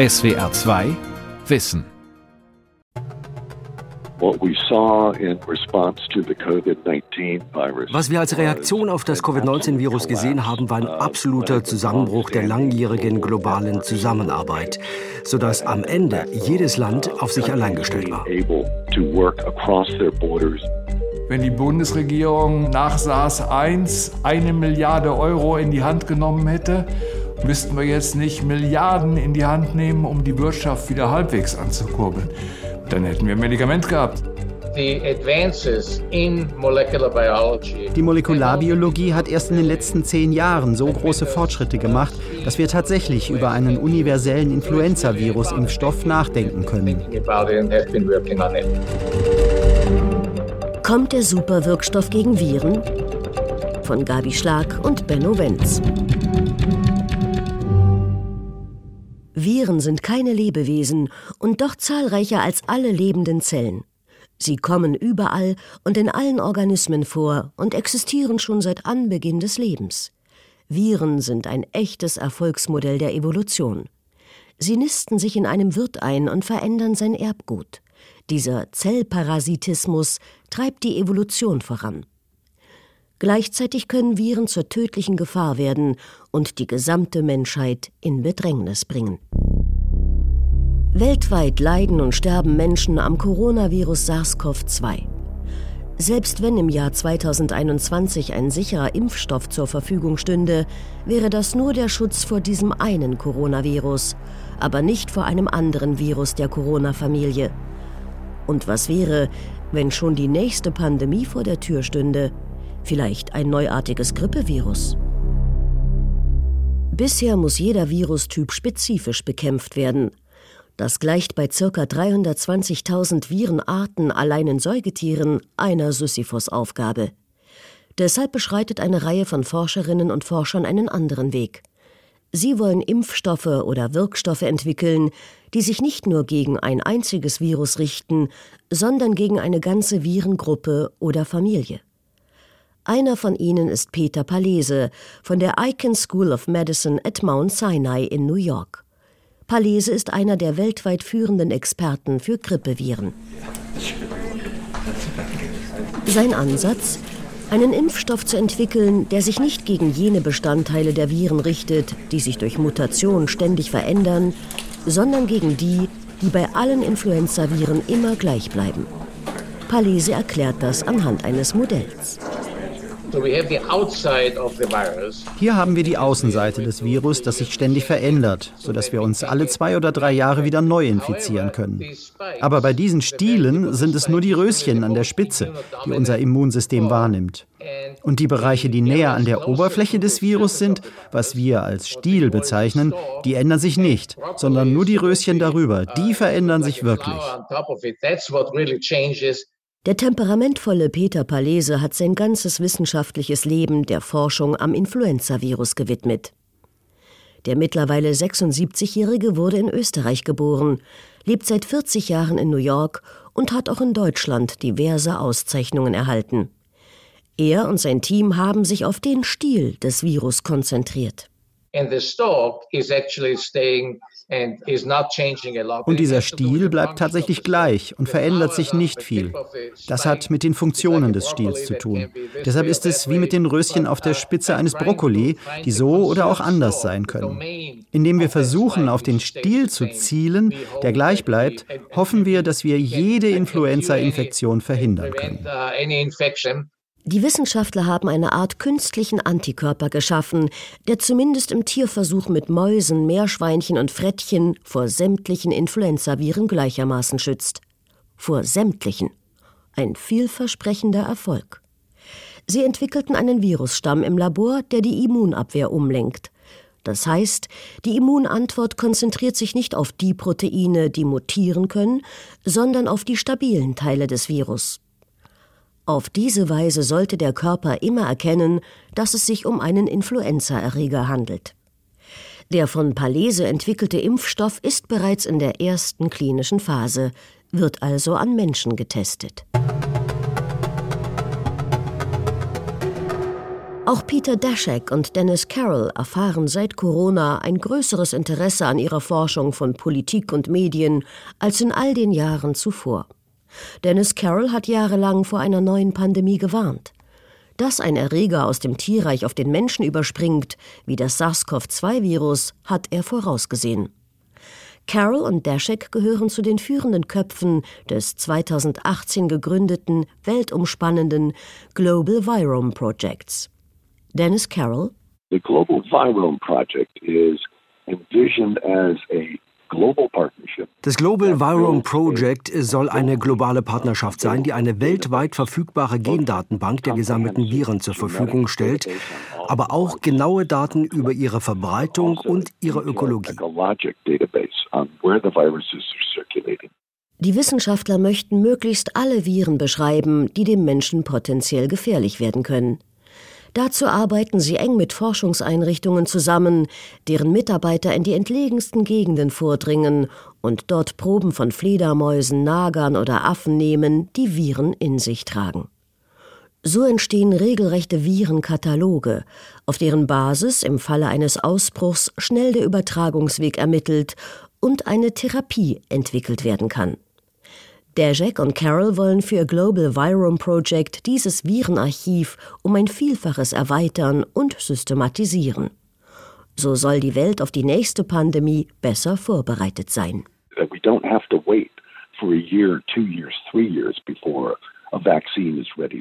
SWR 2 Wissen was wir als Reaktion auf das Covid-19-Virus gesehen haben, war ein absoluter Zusammenbruch der langjährigen globalen Zusammenarbeit, sodass am Ende jedes Land auf sich allein gestellt war. Wenn die Bundesregierung nach SARS 1 eine Milliarde Euro in die Hand genommen hätte, müssten wir jetzt nicht Milliarden in die Hand nehmen, um die Wirtschaft wieder halbwegs anzukurbeln. Dann hätten wir ein Medikament gehabt. Die Molekularbiologie hat erst in den letzten zehn Jahren so große Fortschritte gemacht, dass wir tatsächlich über einen universellen Influenza-Virus-Impfstoff nachdenken können. Kommt der Superwirkstoff gegen Viren? Von Gabi Schlag und Benno Wenz. Viren sind keine Lebewesen und doch zahlreicher als alle lebenden Zellen. Sie kommen überall und in allen Organismen vor und existieren schon seit Anbeginn des Lebens. Viren sind ein echtes Erfolgsmodell der Evolution. Sie nisten sich in einem Wirt ein und verändern sein Erbgut. Dieser Zellparasitismus treibt die Evolution voran. Gleichzeitig können Viren zur tödlichen Gefahr werden und die gesamte Menschheit in Bedrängnis bringen. Weltweit leiden und sterben Menschen am Coronavirus SARS-CoV-2. Selbst wenn im Jahr 2021 ein sicherer Impfstoff zur Verfügung stünde, wäre das nur der Schutz vor diesem einen Coronavirus, aber nicht vor einem anderen Virus der Corona-Familie. Und was wäre, wenn schon die nächste Pandemie vor der Tür stünde? Vielleicht ein neuartiges Grippevirus. Bisher muss jeder Virustyp spezifisch bekämpft werden. Das gleicht bei ca. 320.000 Virenarten allein in Säugetieren einer Sisyphos-Aufgabe. Deshalb beschreitet eine Reihe von Forscherinnen und Forschern einen anderen Weg. Sie wollen Impfstoffe oder Wirkstoffe entwickeln, die sich nicht nur gegen ein einziges Virus richten, sondern gegen eine ganze Virengruppe oder Familie. Einer von ihnen ist Peter Palese von der Icahn School of Medicine at Mount Sinai in New York. Palese ist einer der weltweit führenden Experten für Grippeviren. Sein Ansatz? Einen Impfstoff zu entwickeln, der sich nicht gegen jene Bestandteile der Viren richtet, die sich durch Mutation ständig verändern, sondern gegen die, die bei allen Influenzaviren immer gleich bleiben. Palese erklärt das anhand eines Modells. Hier haben wir die Außenseite des Virus, das sich ständig verändert, sodass wir uns alle zwei oder drei Jahre wieder neu infizieren können. Aber bei diesen Stielen sind es nur die Röschen an der Spitze, die unser Immunsystem wahrnimmt. Und die Bereiche, die näher an der Oberfläche des Virus sind, was wir als Stiel bezeichnen, die ändern sich nicht, sondern nur die Röschen darüber, die verändern sich wirklich. Der temperamentvolle Peter Palese hat sein ganzes wissenschaftliches Leben der Forschung am Influenzavirus gewidmet. Der mittlerweile 76-Jährige wurde in Österreich geboren, lebt seit 40 Jahren in New York und hat auch in Deutschland diverse Auszeichnungen erhalten. Er und sein Team haben sich auf den Stil des Virus konzentriert. And the stalk is actually staying und dieser Stiel bleibt tatsächlich gleich und verändert sich nicht viel. Das hat mit den Funktionen des Stils zu tun. Deshalb ist es wie mit den Röschen auf der Spitze eines Brokkoli, die so oder auch anders sein können. Indem wir versuchen, auf den Stiel zu zielen, der gleich bleibt, hoffen wir, dass wir jede Influenza-Infektion verhindern können. Die Wissenschaftler haben eine Art künstlichen Antikörper geschaffen, der zumindest im Tierversuch mit Mäusen, Meerschweinchen und Frettchen vor sämtlichen Influenzaviren gleichermaßen schützt. Vor sämtlichen. Ein vielversprechender Erfolg. Sie entwickelten einen Virusstamm im Labor, der die Immunabwehr umlenkt. Das heißt, die Immunantwort konzentriert sich nicht auf die Proteine, die mutieren können, sondern auf die stabilen Teile des Virus. Auf diese Weise sollte der Körper immer erkennen, dass es sich um einen Influenzaerreger handelt. Der von Palese entwickelte Impfstoff ist bereits in der ersten klinischen Phase, wird also an Menschen getestet. Auch Peter Daszak und Dennis Carroll erfahren seit Corona ein größeres Interesse an ihrer Forschung von Politik und Medien als in all den Jahren zuvor. Dennis Carroll hat jahrelang vor einer neuen Pandemie gewarnt. Dass ein Erreger aus dem Tierreich auf den Menschen überspringt, wie das SARS-CoV-2-Virus, hat er vorausgesehen. Carroll und Dashek gehören zu den führenden Köpfen des 2018 gegründeten, weltumspannenden Global Virome Projects. Dennis Carroll. The Global Virome Project is envisioned as a das Global Virome Project soll eine globale Partnerschaft sein, die eine weltweit verfügbare Gendatenbank der gesammelten Viren zur Verfügung stellt, aber auch genaue Daten über ihre Verbreitung und ihre Ökologie. Die Wissenschaftler möchten möglichst alle Viren beschreiben, die dem Menschen potenziell gefährlich werden können. Dazu arbeiten sie eng mit Forschungseinrichtungen zusammen, deren Mitarbeiter in die entlegensten Gegenden vordringen und dort Proben von Fledermäusen, Nagern oder Affen nehmen, die Viren in sich tragen. So entstehen regelrechte Virenkataloge, auf deren Basis im Falle eines Ausbruchs schnell der Übertragungsweg ermittelt und eine Therapie entwickelt werden kann. Dajak und Carol wollen für Global Virome Project dieses Virenarchiv um ein Vielfaches erweitern und systematisieren. So soll die Welt auf die nächste Pandemie besser vorbereitet sein. We don't have to wait for a year, two years, three years before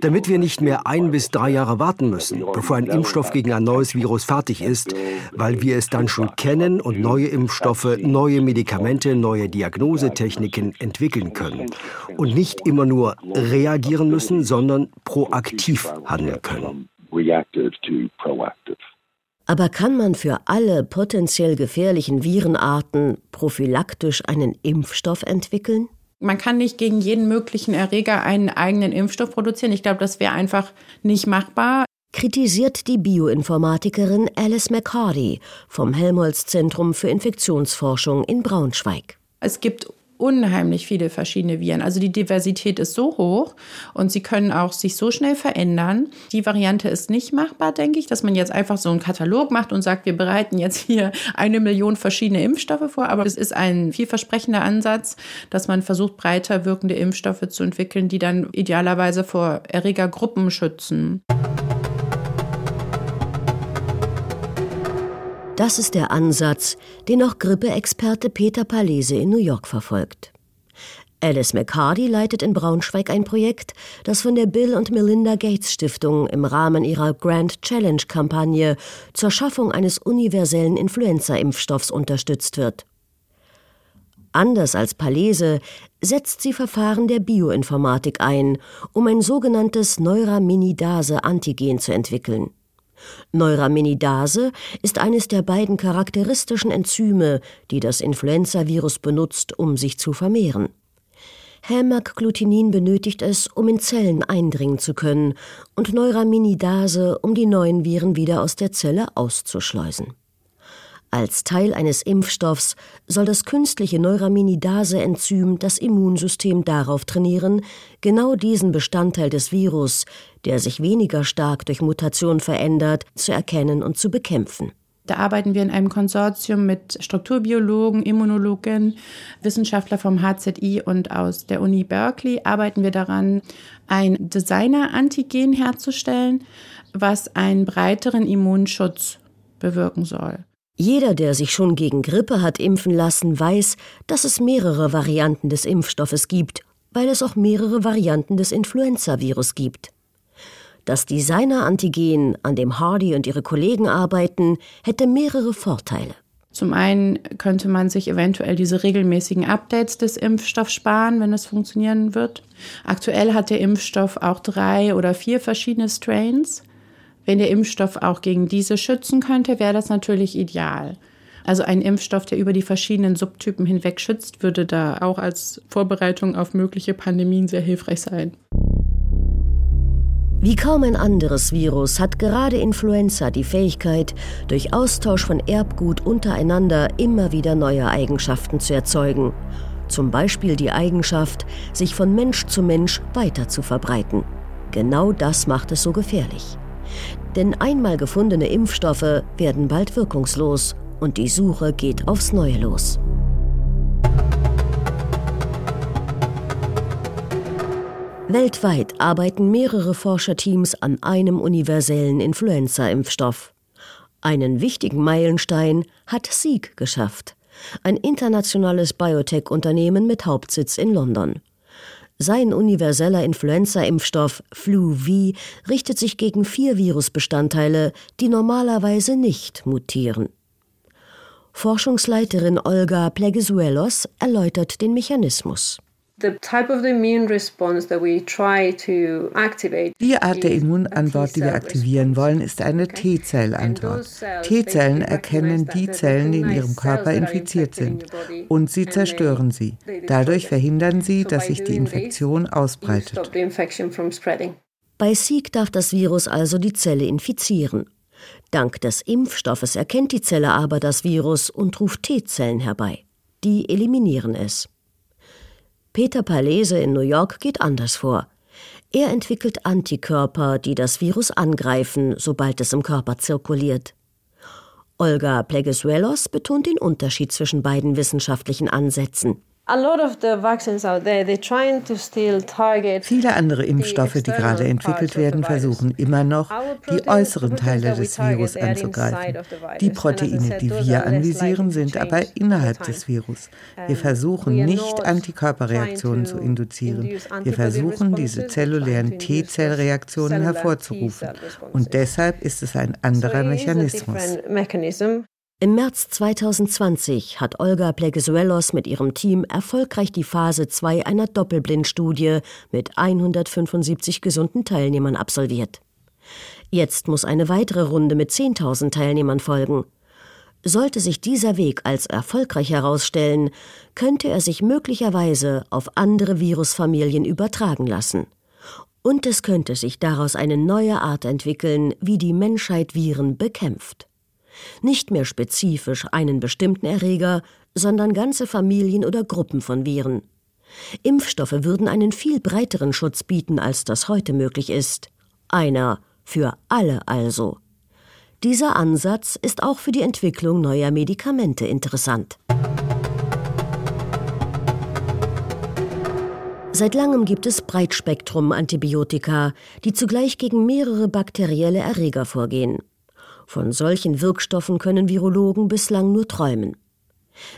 damit wir nicht mehr ein bis drei Jahre warten müssen, bevor ein Impfstoff gegen ein neues Virus fertig ist, weil wir es dann schon kennen und neue Impfstoffe, neue Medikamente, neue Diagnosetechniken entwickeln können und nicht immer nur reagieren müssen, sondern proaktiv handeln können. Aber kann man für alle potenziell gefährlichen Virenarten prophylaktisch einen Impfstoff entwickeln? Man kann nicht gegen jeden möglichen Erreger einen eigenen Impfstoff produzieren. Ich glaube, das wäre einfach nicht machbar. Kritisiert die Bioinformatikerin Alice McCarty vom Helmholtz Zentrum für Infektionsforschung in Braunschweig. Es gibt unheimlich viele verschiedene Viren. Also die Diversität ist so hoch und sie können auch sich so schnell verändern. Die Variante ist nicht machbar, denke ich, dass man jetzt einfach so einen Katalog macht und sagt, wir bereiten jetzt hier eine Million verschiedene Impfstoffe vor. Aber es ist ein vielversprechender Ansatz, dass man versucht, breiter wirkende Impfstoffe zu entwickeln, die dann idealerweise vor Erregergruppen schützen. Das ist der Ansatz, den auch Grippeexperte Peter Palese in New York verfolgt. Alice McCarty leitet in Braunschweig ein Projekt, das von der Bill und Melinda Gates Stiftung im Rahmen ihrer Grand Challenge Kampagne zur Schaffung eines universellen Influenza-Impfstoffs unterstützt wird. Anders als Palese setzt sie Verfahren der Bioinformatik ein, um ein sogenanntes Neuraminidase-Antigen zu entwickeln. Neuraminidase ist eines der beiden charakteristischen Enzyme, die das Influenzavirus benutzt, um sich zu vermehren. Hämagglutinin benötigt es, um in Zellen eindringen zu können, und Neuraminidase, um die neuen Viren wieder aus der Zelle auszuschleusen. Als Teil eines Impfstoffs soll das künstliche Neuraminidase-Enzym das Immunsystem darauf trainieren, genau diesen Bestandteil des Virus, der sich weniger stark durch Mutation verändert, zu erkennen und zu bekämpfen. Da arbeiten wir in einem Konsortium mit Strukturbiologen, Immunologen, Wissenschaftler vom HZI und aus der Uni Berkeley arbeiten wir daran, ein Designer-Antigen herzustellen, was einen breiteren Immunschutz bewirken soll. Jeder, der sich schon gegen Grippe hat impfen lassen, weiß, dass es mehrere Varianten des Impfstoffes gibt, weil es auch mehrere Varianten des Influenza-Virus gibt. Das Designer-Antigen, an dem Hardy und ihre Kollegen arbeiten, hätte mehrere Vorteile. Zum einen könnte man sich eventuell diese regelmäßigen Updates des Impfstoffs sparen, wenn es funktionieren wird. Aktuell hat der Impfstoff auch drei oder vier verschiedene Strains. Wenn der Impfstoff auch gegen diese schützen könnte, wäre das natürlich ideal. Also ein Impfstoff, der über die verschiedenen Subtypen hinweg schützt, würde da auch als Vorbereitung auf mögliche Pandemien sehr hilfreich sein. Wie kaum ein anderes Virus hat gerade Influenza die Fähigkeit, durch Austausch von Erbgut untereinander immer wieder neue Eigenschaften zu erzeugen. Zum Beispiel die Eigenschaft, sich von Mensch zu Mensch weiter zu verbreiten. Genau das macht es so gefährlich. Denn einmal gefundene Impfstoffe werden bald wirkungslos und die Suche geht aufs Neue los. Weltweit arbeiten mehrere Forscherteams an einem universellen Influenza-Impfstoff. Einen wichtigen Meilenstein hat Sieg geschafft, ein internationales Biotech-Unternehmen mit Hauptsitz in London. Sein universeller Influenza-Impfstoff Flu-V richtet sich gegen vier Virusbestandteile, die normalerweise nicht mutieren. Forschungsleiterin Olga Plegesuelos erläutert den Mechanismus. Die Art der Immunantwort, die wir aktivieren wollen, ist eine T-Zell-Antwort. T-Zellen erkennen die Zellen, die in ihrem Körper infiziert sind, und sie zerstören sie. Dadurch verhindern sie, dass sich die Infektion ausbreitet. Bei Sieg darf das Virus also die Zelle infizieren. Dank des Impfstoffes erkennt die Zelle aber das Virus und ruft T-Zellen herbei. Die eliminieren es. Peter Palese in New York geht anders vor. Er entwickelt Antikörper, die das Virus angreifen, sobald es im Körper zirkuliert. Olga Plegesuelos betont den Unterschied zwischen beiden wissenschaftlichen Ansätzen. Viele andere Impfstoffe, die gerade entwickelt werden, versuchen immer noch, die äußeren Teile des Virus anzugreifen. Die Proteine, die wir anvisieren, sind aber innerhalb des Virus. Wir versuchen nicht, Antikörperreaktionen zu induzieren. Wir versuchen, diese zellulären T-Zellreaktionen hervorzurufen. Und deshalb ist es ein anderer Mechanismus. Im März 2020 hat Olga Plegesuelos mit ihrem Team erfolgreich die Phase 2 einer Doppelblindstudie mit 175 gesunden Teilnehmern absolviert. Jetzt muss eine weitere Runde mit 10.000 Teilnehmern folgen. Sollte sich dieser Weg als erfolgreich herausstellen, könnte er sich möglicherweise auf andere Virusfamilien übertragen lassen. Und es könnte sich daraus eine neue Art entwickeln, wie die Menschheit Viren bekämpft nicht mehr spezifisch einen bestimmten Erreger, sondern ganze Familien oder Gruppen von Viren. Impfstoffe würden einen viel breiteren Schutz bieten, als das heute möglich ist. Einer für alle also. Dieser Ansatz ist auch für die Entwicklung neuer Medikamente interessant. Seit langem gibt es Breitspektrum-Antibiotika, die zugleich gegen mehrere bakterielle Erreger vorgehen. Von solchen Wirkstoffen können Virologen bislang nur träumen.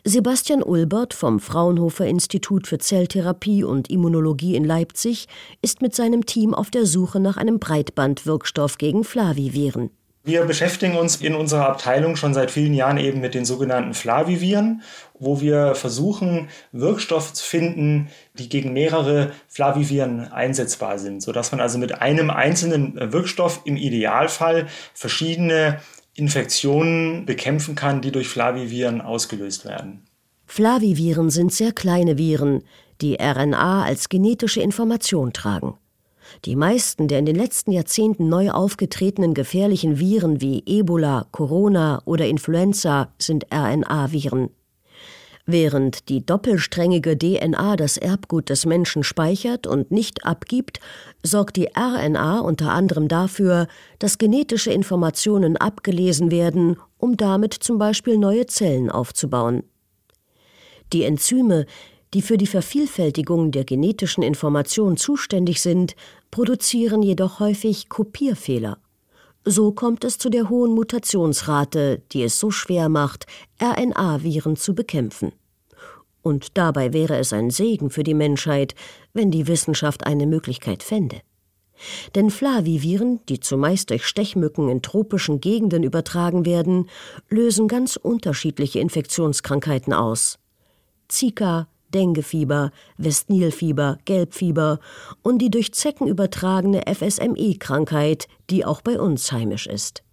Sebastian Ulbert vom Fraunhofer Institut für Zelltherapie und Immunologie in Leipzig ist mit seinem Team auf der Suche nach einem Breitbandwirkstoff gegen Flaviviren. Wir beschäftigen uns in unserer Abteilung schon seit vielen Jahren eben mit den sogenannten Flaviviren, wo wir versuchen, Wirkstoffe zu finden, die gegen mehrere Flaviviren einsetzbar sind, sodass man also mit einem einzelnen Wirkstoff im Idealfall verschiedene Infektionen bekämpfen kann, die durch Flaviviren ausgelöst werden. Flaviviren sind sehr kleine Viren, die RNA als genetische Information tragen. Die meisten der in den letzten Jahrzehnten neu aufgetretenen gefährlichen Viren wie Ebola, Corona oder Influenza sind RNA-Viren. Während die doppelsträngige DNA das Erbgut des Menschen speichert und nicht abgibt, sorgt die RNA unter anderem dafür, dass genetische Informationen abgelesen werden, um damit zum Beispiel neue Zellen aufzubauen. Die Enzyme, die für die Vervielfältigung der genetischen Information zuständig sind, produzieren jedoch häufig Kopierfehler. So kommt es zu der hohen Mutationsrate, die es so schwer macht, RNA-Viren zu bekämpfen. Und dabei wäre es ein Segen für die Menschheit, wenn die Wissenschaft eine Möglichkeit fände. Denn Flaviviren, die zumeist durch Stechmücken in tropischen Gegenden übertragen werden, lösen ganz unterschiedliche Infektionskrankheiten aus. Zika, Denguefieber, Westnilfieber, Gelbfieber und die durch Zecken übertragene FSME-Krankheit, die auch bei uns heimisch ist.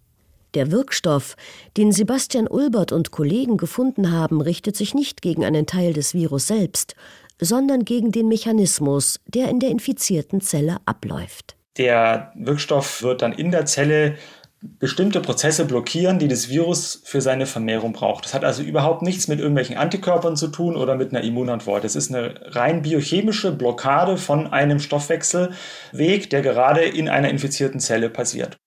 Der Wirkstoff, den Sebastian Ulbert und Kollegen gefunden haben, richtet sich nicht gegen einen Teil des Virus selbst, sondern gegen den Mechanismus, der in der infizierten Zelle abläuft. Der Wirkstoff wird dann in der Zelle bestimmte Prozesse blockieren, die das Virus für seine Vermehrung braucht. Das hat also überhaupt nichts mit irgendwelchen Antikörpern zu tun oder mit einer Immunantwort. Es ist eine rein biochemische Blockade von einem Stoffwechselweg, der gerade in einer infizierten Zelle passiert.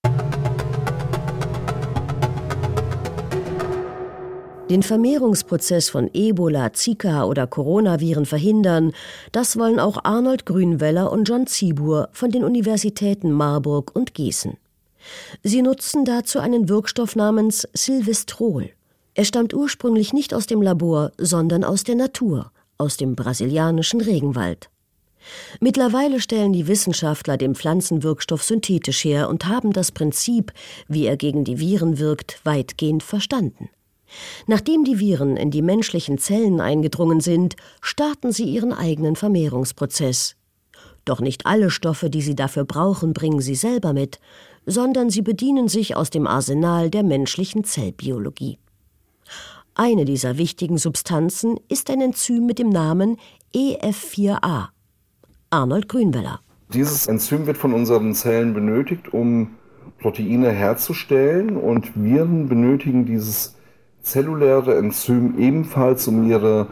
Den Vermehrungsprozess von Ebola, Zika oder Coronaviren verhindern, das wollen auch Arnold Grünweller und John Ziebur von den Universitäten Marburg und Gießen. Sie nutzen dazu einen Wirkstoff namens Silvestrol. Er stammt ursprünglich nicht aus dem Labor, sondern aus der Natur, aus dem brasilianischen Regenwald. Mittlerweile stellen die Wissenschaftler den Pflanzenwirkstoff synthetisch her und haben das Prinzip, wie er gegen die Viren wirkt, weitgehend verstanden. Nachdem die Viren in die menschlichen Zellen eingedrungen sind, starten sie ihren eigenen Vermehrungsprozess. Doch nicht alle Stoffe, die sie dafür brauchen, bringen sie selber mit, sondern sie bedienen sich aus dem Arsenal der menschlichen Zellbiologie. Eine dieser wichtigen Substanzen ist ein Enzym mit dem Namen EF4A. Arnold Grünweller. Dieses Enzym wird von unseren Zellen benötigt, um Proteine herzustellen und Viren benötigen dieses zelluläre Enzym ebenfalls, um ihre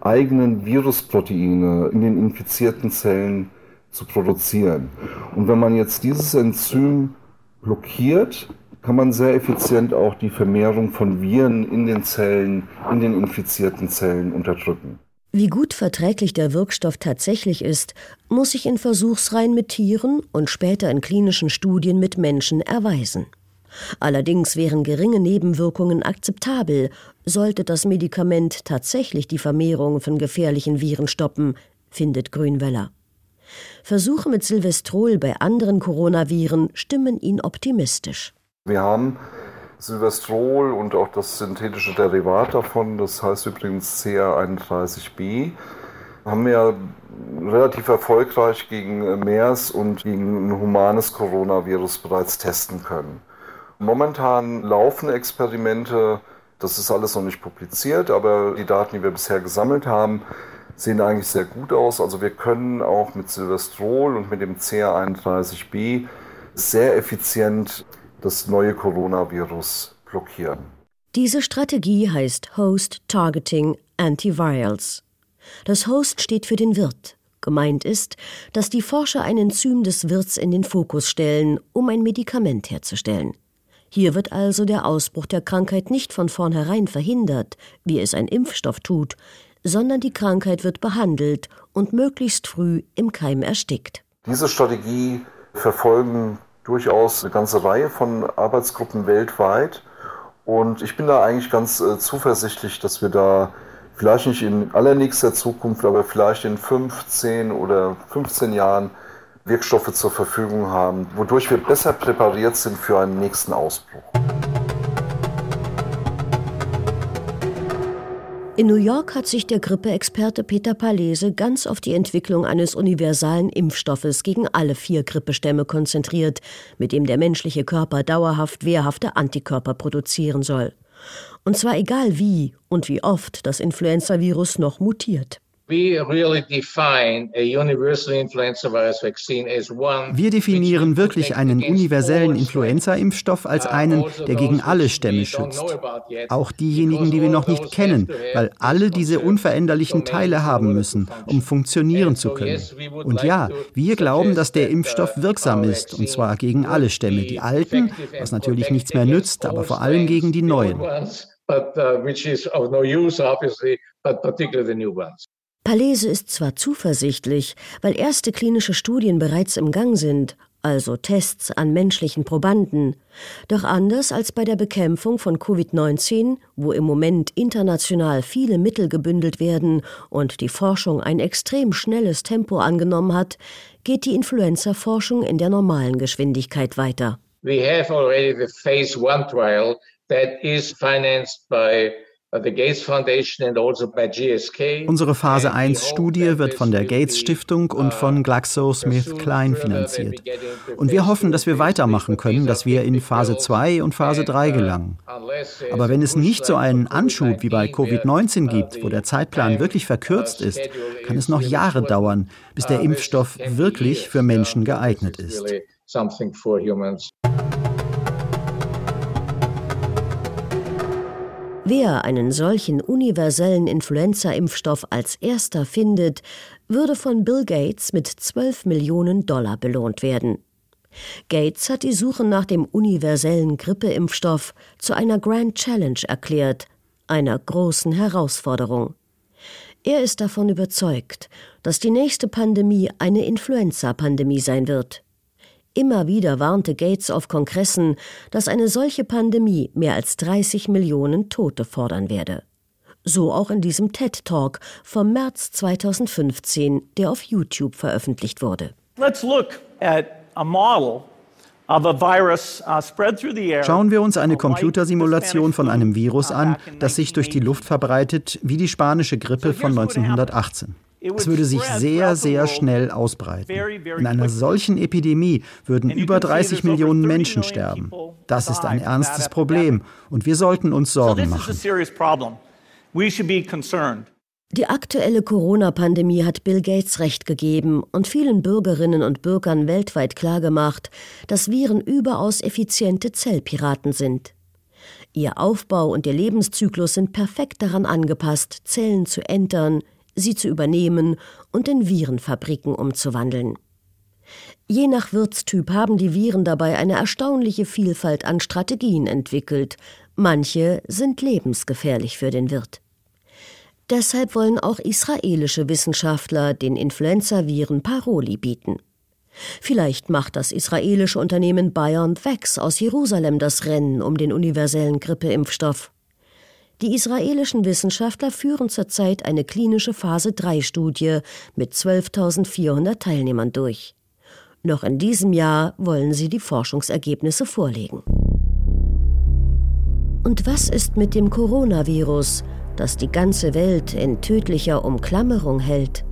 eigenen Virusproteine in den infizierten Zellen zu produzieren. Und wenn man jetzt dieses Enzym blockiert, kann man sehr effizient auch die Vermehrung von Viren in den Zellen, in den infizierten Zellen unterdrücken. Wie gut verträglich der Wirkstoff tatsächlich ist, muss sich in Versuchsreihen mit Tieren und später in klinischen Studien mit Menschen erweisen. Allerdings wären geringe Nebenwirkungen akzeptabel, sollte das Medikament tatsächlich die Vermehrung von gefährlichen Viren stoppen, findet Grünweller. Versuche mit Silvestrol bei anderen Coronaviren stimmen ihn optimistisch. Wir haben Silvestrol und auch das synthetische Derivat davon, das heißt übrigens CR31b, haben wir relativ erfolgreich gegen MERS und gegen ein humanes Coronavirus bereits testen können. Momentan laufen Experimente, das ist alles noch nicht publiziert, aber die Daten, die wir bisher gesammelt haben, sehen eigentlich sehr gut aus. Also wir können auch mit Silvestrol und mit dem CR31b sehr effizient das neue Coronavirus blockieren. Diese Strategie heißt Host Targeting Antivirals. Das Host steht für den Wirt. Gemeint ist, dass die Forscher ein Enzym des Wirts in den Fokus stellen, um ein Medikament herzustellen. Hier wird also der Ausbruch der Krankheit nicht von vornherein verhindert, wie es ein Impfstoff tut, sondern die Krankheit wird behandelt und möglichst früh im Keim erstickt. Diese Strategie verfolgen durchaus eine ganze Reihe von Arbeitsgruppen weltweit. Und ich bin da eigentlich ganz äh, zuversichtlich, dass wir da vielleicht nicht in allernächster Zukunft, aber vielleicht in 15 oder 15 Jahren Wirkstoffe zur Verfügung haben, wodurch wir besser präpariert sind für einen nächsten Ausbruch. In New York hat sich der Grippeexperte Peter Palese ganz auf die Entwicklung eines universalen Impfstoffes gegen alle vier Grippestämme konzentriert, mit dem der menschliche Körper dauerhaft wehrhafte Antikörper produzieren soll. Und zwar egal wie und wie oft das Influenzavirus noch mutiert. Wir definieren wirklich einen universellen Influenza-Impfstoff als einen, also der gegen alle Stämme schützt. Auch diejenigen, die wir noch nicht kennen, weil alle diese unveränderlichen Teile haben müssen, um funktionieren zu können. Und ja, wir glauben, dass der Impfstoff wirksam ist, und zwar gegen alle Stämme, die alten, was natürlich nichts mehr nützt, aber vor allem gegen die neuen. Palese ist zwar zuversichtlich, weil erste klinische Studien bereits im Gang sind, also Tests an menschlichen Probanden, doch anders als bei der Bekämpfung von Covid-19, wo im Moment international viele Mittel gebündelt werden und die Forschung ein extrem schnelles Tempo angenommen hat, geht die Influenza-Forschung in der normalen Geschwindigkeit weiter. We have already the phase one trial that is financed by Unsere Phase 1-Studie wird von der Gates Stiftung und von uh, GlaxoSmithKline finanziert. Und wir hoffen, dass wir weitermachen können, dass wir in Phase 2 und Phase 3 uh, gelangen. Aber wenn es nicht so einen Anschub wie bei Covid-19 gibt, wo der Zeitplan wirklich verkürzt ist, kann es noch Jahre dauern, bis der uh, Impfstoff wirklich für Menschen geeignet ist. Wer einen solchen universellen Influenza-Impfstoff als erster findet, würde von Bill Gates mit 12 Millionen Dollar belohnt werden. Gates hat die Suche nach dem universellen Grippeimpfstoff zu einer Grand Challenge erklärt, einer großen Herausforderung. Er ist davon überzeugt, dass die nächste Pandemie eine Influenza-Pandemie sein wird. Immer wieder warnte Gates auf Kongressen, dass eine solche Pandemie mehr als 30 Millionen Tote fordern werde. So auch in diesem TED Talk vom März 2015, der auf YouTube veröffentlicht wurde. Let's look at a model uh, Schauen wir uns eine Computersimulation von einem Virus an, das sich durch die Luft verbreitet, wie die spanische Grippe von 1918. Es würde sich sehr, sehr schnell ausbreiten. In einer solchen Epidemie würden über 30 Millionen Menschen sterben. Das ist ein ernstes Problem und wir sollten uns Sorgen machen. Die aktuelle Corona-Pandemie hat Bill Gates recht gegeben und vielen Bürgerinnen und Bürgern weltweit klargemacht, dass Viren überaus effiziente Zellpiraten sind. Ihr Aufbau und ihr Lebenszyklus sind perfekt daran angepasst, Zellen zu entern, sie zu übernehmen und in Virenfabriken umzuwandeln. Je nach Wirtstyp haben die Viren dabei eine erstaunliche Vielfalt an Strategien entwickelt. Manche sind lebensgefährlich für den Wirt. Deshalb wollen auch israelische Wissenschaftler den Influenza-Viren Paroli bieten. Vielleicht macht das israelische Unternehmen BioNTech aus Jerusalem das Rennen um den universellen Grippeimpfstoff. Die israelischen Wissenschaftler führen zurzeit eine klinische Phase-3-Studie mit 12.400 Teilnehmern durch. Noch in diesem Jahr wollen sie die Forschungsergebnisse vorlegen. Und was ist mit dem Coronavirus, das die ganze Welt in tödlicher Umklammerung hält?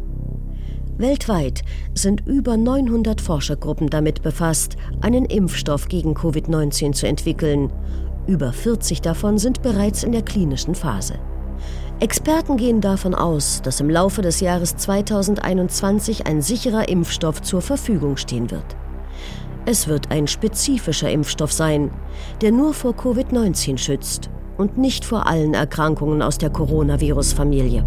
Weltweit sind über 900 Forschergruppen damit befasst, einen Impfstoff gegen Covid-19 zu entwickeln über 40 davon sind bereits in der klinischen Phase. Experten gehen davon aus, dass im Laufe des Jahres 2021 ein sicherer Impfstoff zur Verfügung stehen wird. Es wird ein spezifischer Impfstoff sein, der nur vor Covid-19 schützt und nicht vor allen Erkrankungen aus der Coronavirus-Familie.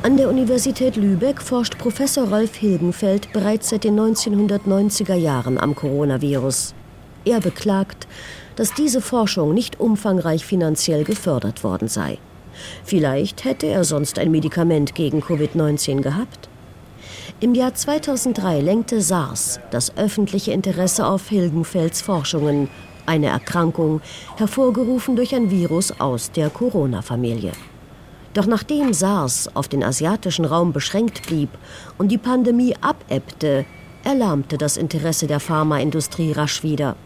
An der Universität Lübeck forscht Professor Rolf Hilgenfeld bereits seit den 1990er Jahren am Coronavirus. Er beklagt, dass diese Forschung nicht umfangreich finanziell gefördert worden sei. Vielleicht hätte er sonst ein Medikament gegen Covid-19 gehabt. Im Jahr 2003 lenkte SARS das öffentliche Interesse auf Hilgenfelds Forschungen, eine Erkrankung, hervorgerufen durch ein Virus aus der Corona-Familie. Doch nachdem SARS auf den asiatischen Raum beschränkt blieb und die Pandemie abebbte, erlahmte das Interesse der Pharmaindustrie rasch wieder.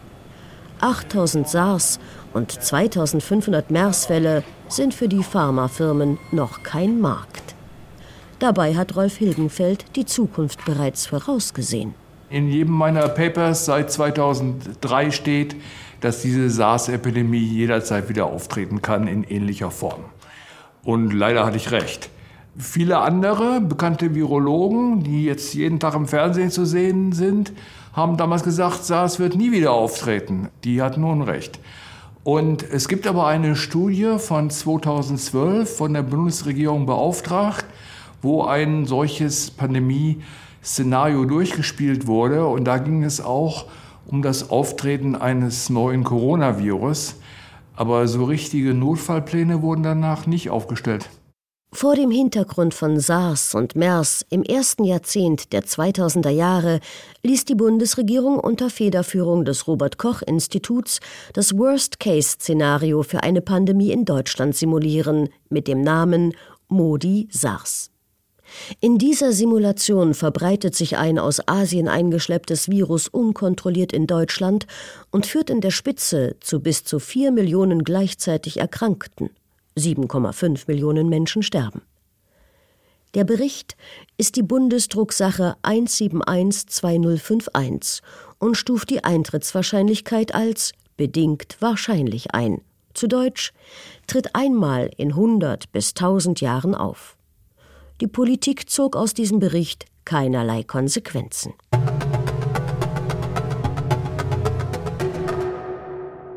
8000 SARS und 2500 MERS-Fälle sind für die Pharmafirmen noch kein Markt. Dabei hat Rolf Hilgenfeld die Zukunft bereits vorausgesehen. In jedem meiner Papers seit 2003 steht, dass diese SARS-Epidemie jederzeit wieder auftreten kann in ähnlicher Form. Und leider hatte ich recht. Viele andere bekannte Virologen, die jetzt jeden Tag im Fernsehen zu sehen sind, haben damals gesagt, SARS wird nie wieder auftreten. Die hatten Unrecht. Und es gibt aber eine Studie von 2012 von der Bundesregierung beauftragt, wo ein solches Pandemie-Szenario durchgespielt wurde. Und da ging es auch um das Auftreten eines neuen Coronavirus. Aber so richtige Notfallpläne wurden danach nicht aufgestellt. Vor dem Hintergrund von SARS und MERS im ersten Jahrzehnt der 2000er Jahre ließ die Bundesregierung unter Federführung des Robert Koch Instituts das Worst-Case-Szenario für eine Pandemie in Deutschland simulieren mit dem Namen Modi SARS. In dieser Simulation verbreitet sich ein aus Asien eingeschlepptes Virus unkontrolliert in Deutschland und führt in der Spitze zu bis zu vier Millionen gleichzeitig Erkrankten. 7,5 Millionen Menschen sterben. Der Bericht ist die Bundesdrucksache 1712051 und stuft die Eintrittswahrscheinlichkeit als bedingt wahrscheinlich ein. Zu Deutsch tritt einmal in 100 bis 1000 Jahren auf. Die Politik zog aus diesem Bericht keinerlei Konsequenzen.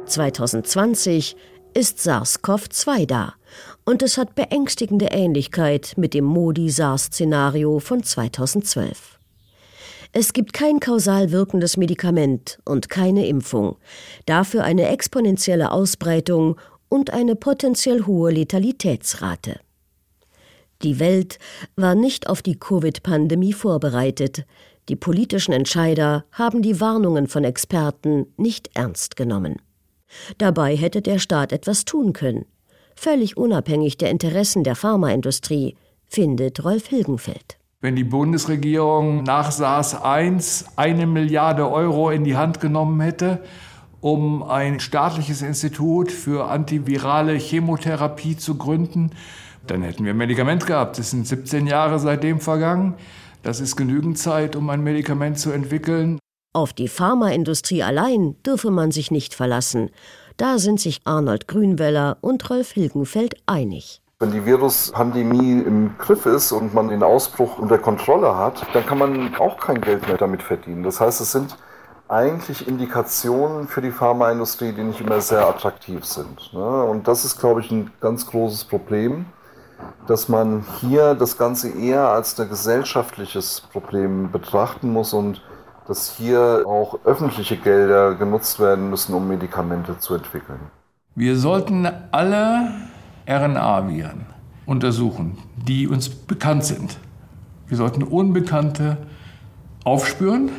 2020 ist SARS-CoV-2 da und es hat beängstigende Ähnlichkeit mit dem Modi-SARS-Szenario von 2012. Es gibt kein kausal wirkendes Medikament und keine Impfung, dafür eine exponentielle Ausbreitung und eine potenziell hohe Letalitätsrate. Die Welt war nicht auf die Covid-Pandemie vorbereitet. Die politischen Entscheider haben die Warnungen von Experten nicht ernst genommen. Dabei hätte der Staat etwas tun können, völlig unabhängig der Interessen der Pharmaindustrie, findet Rolf Hilgenfeld. Wenn die Bundesregierung nach SARS I eine Milliarde Euro in die Hand genommen hätte, um ein staatliches Institut für antivirale Chemotherapie zu gründen, dann hätten wir ein Medikament gehabt. Es sind 17 Jahre seitdem vergangen. Das ist genügend Zeit, um ein Medikament zu entwickeln. Auf die Pharmaindustrie allein dürfe man sich nicht verlassen. Da sind sich Arnold Grünweller und Rolf Hilgenfeld einig. Wenn die Viruspandemie im Griff ist und man den Ausbruch unter Kontrolle hat, dann kann man auch kein Geld mehr damit verdienen. Das heißt, es sind eigentlich Indikationen für die Pharmaindustrie, die nicht immer sehr attraktiv sind. Ne? Und das ist, glaube ich, ein ganz großes Problem, dass man hier das Ganze eher als ein gesellschaftliches Problem betrachten muss und dass hier auch öffentliche Gelder genutzt werden müssen, um Medikamente zu entwickeln. Wir sollten alle RNA-Viren untersuchen, die uns bekannt sind. Wir sollten Unbekannte aufspüren,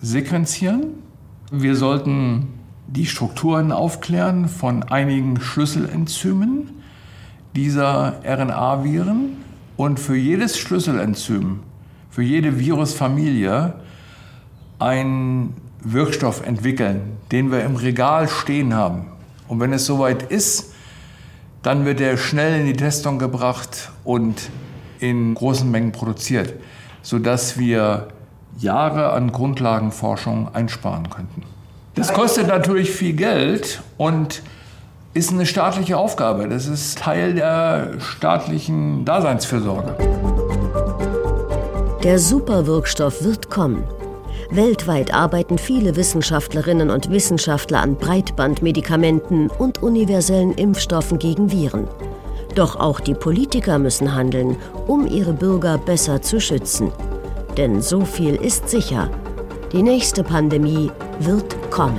sequenzieren. Wir sollten die Strukturen aufklären von einigen Schlüsselenzymen dieser RNA-Viren und für jedes Schlüsselenzym, für jede Virusfamilie einen Wirkstoff entwickeln, den wir im Regal stehen haben. Und wenn es soweit ist, dann wird er schnell in die Testung gebracht und in großen Mengen produziert, sodass wir Jahre an Grundlagenforschung einsparen könnten. Das kostet natürlich viel Geld und ist eine staatliche Aufgabe. Das ist Teil der staatlichen Daseinsfürsorge. Der Superwirkstoff wird kommen. Weltweit arbeiten viele Wissenschaftlerinnen und Wissenschaftler an Breitbandmedikamenten und universellen Impfstoffen gegen Viren. Doch auch die Politiker müssen handeln, um ihre Bürger besser zu schützen. Denn so viel ist sicher. Die nächste Pandemie wird kommen.